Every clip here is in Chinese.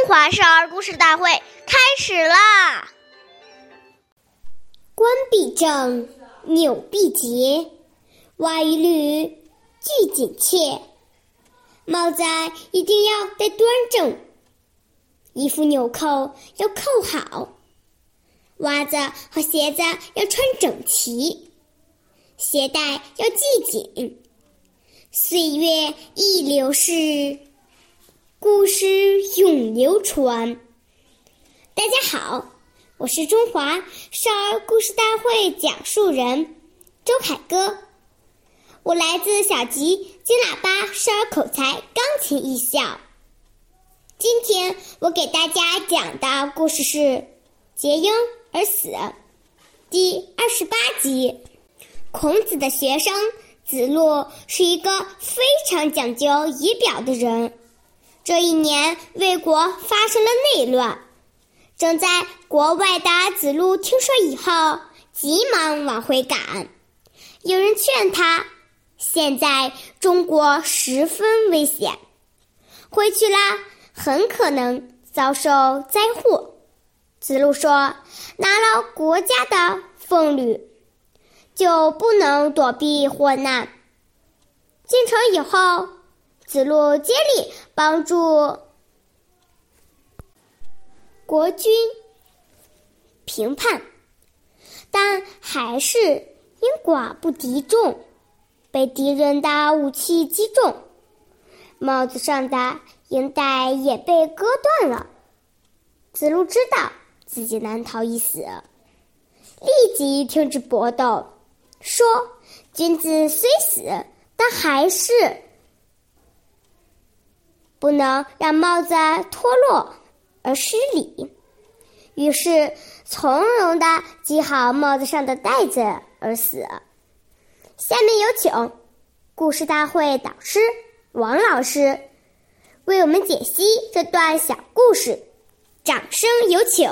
中华少儿故事大会开始啦！冠必正，纽必结，袜一律俱紧切。帽子一定要戴端正，衣服纽扣要扣好，袜子和鞋子要穿整齐，鞋带要系紧。岁月易流逝。故事永流传。大家好，我是中华少儿故事大会讲述人周凯歌，我来自小吉金喇叭少儿口才钢琴艺校。今天我给大家讲的故事是《结婴而死》第二十八集。孔子的学生子路是一个非常讲究仪表的人。这一年，魏国发生了内乱。正在国外的子路听说以后，急忙往回赶。有人劝他：“现在中国十分危险，回去了很可能遭受灾祸。”子路说：“拿了国家的俸禄，就不能躲避祸难。”进城以后。子路接力帮助国军平叛，但还是因寡不敌众，被敌人的武器击中，帽子上的缨带也被割断了。子路知道自己难逃一死，立即停止搏斗，说：“君子虽死，但还是。”不能让帽子脱落而失礼，于是从容的系好帽子上的带子而死。下面有请故事大会导师王老师为我们解析这段小故事，掌声有请。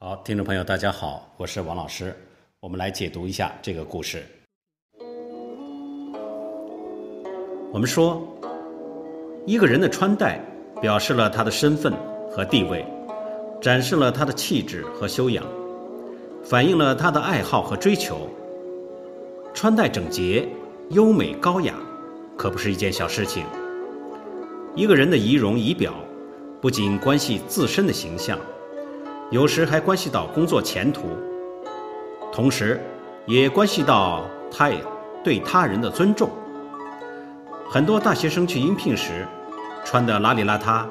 好，听众朋友，大家好，我是王老师，我们来解读一下这个故事。我们说。一个人的穿戴，表示了他的身份和地位，展示了他的气质和修养，反映了他的爱好和追求。穿戴整洁、优美高雅，可不是一件小事情。一个人的仪容仪表，不仅关系自身的形象，有时还关系到工作前途，同时，也关系到他对他人的尊重。很多大学生去应聘时，穿得邋里邋遢，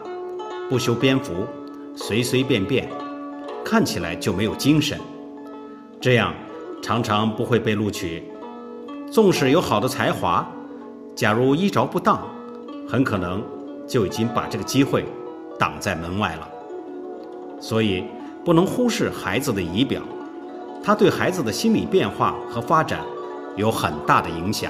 不修边幅，随随便便，看起来就没有精神，这样常常不会被录取。纵使有好的才华，假如衣着不当，很可能就已经把这个机会挡在门外了。所以不能忽视孩子的仪表，他对孩子的心理变化和发展有很大的影响。